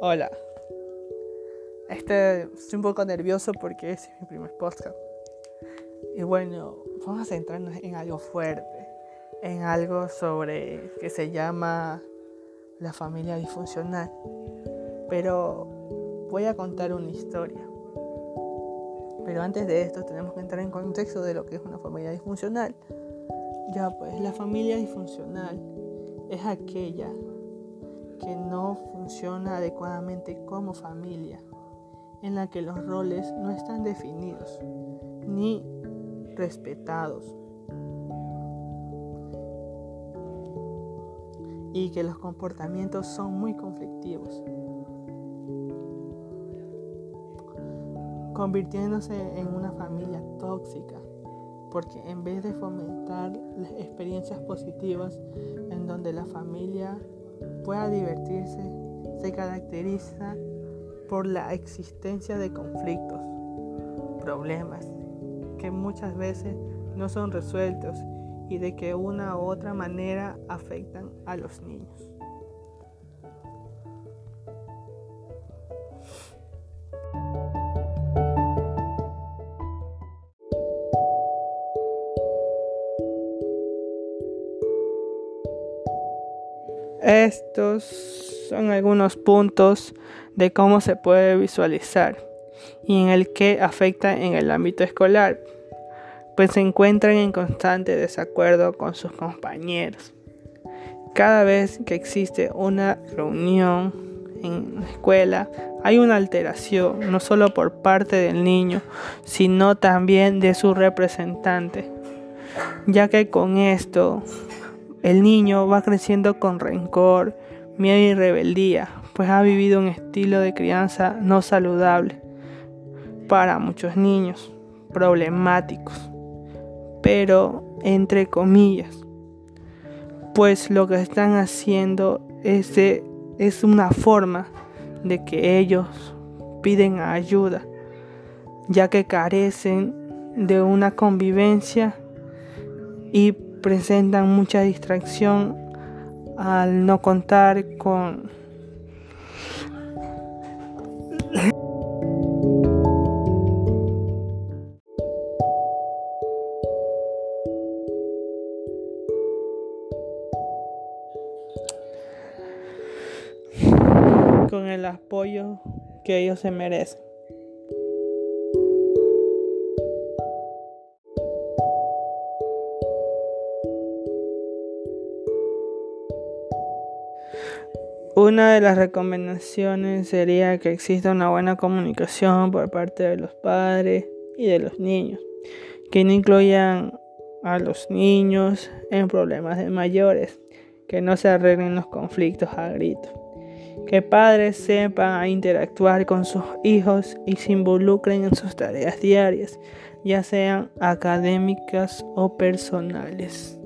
Hola. Este, estoy un poco nervioso porque es mi primer podcast. Y bueno, vamos a centrarnos en algo fuerte, en algo sobre que se llama la familia disfuncional. Pero voy a contar una historia. Pero antes de esto tenemos que entrar en contexto de lo que es una familia disfuncional. Ya pues la familia disfuncional es aquella que no funciona adecuadamente como familia, en la que los roles no están definidos ni respetados. Y que los comportamientos son muy conflictivos, convirtiéndose en una familia tóxica, porque en vez de fomentar las experiencias positivas en donde la familia pueda divertirse se caracteriza por la existencia de conflictos, problemas que muchas veces no son resueltos y de que una u otra manera afectan a los niños. Estos son algunos puntos de cómo se puede visualizar y en el que afecta en el ámbito escolar, pues se encuentran en constante desacuerdo con sus compañeros. Cada vez que existe una reunión en la escuela, hay una alteración, no solo por parte del niño, sino también de su representante, ya que con esto el niño va creciendo con rencor, miedo y rebeldía, pues ha vivido un estilo de crianza no saludable para muchos niños, problemáticos, pero entre comillas, pues lo que están haciendo es, es una forma de que ellos piden ayuda, ya que carecen de una convivencia y presentan mucha distracción al no contar con con el apoyo que ellos se merecen. Una de las recomendaciones sería que exista una buena comunicación por parte de los padres y de los niños, que no incluyan a los niños en problemas de mayores, que no se arreglen los conflictos a gritos, que padres sepan interactuar con sus hijos y se involucren en sus tareas diarias, ya sean académicas o personales.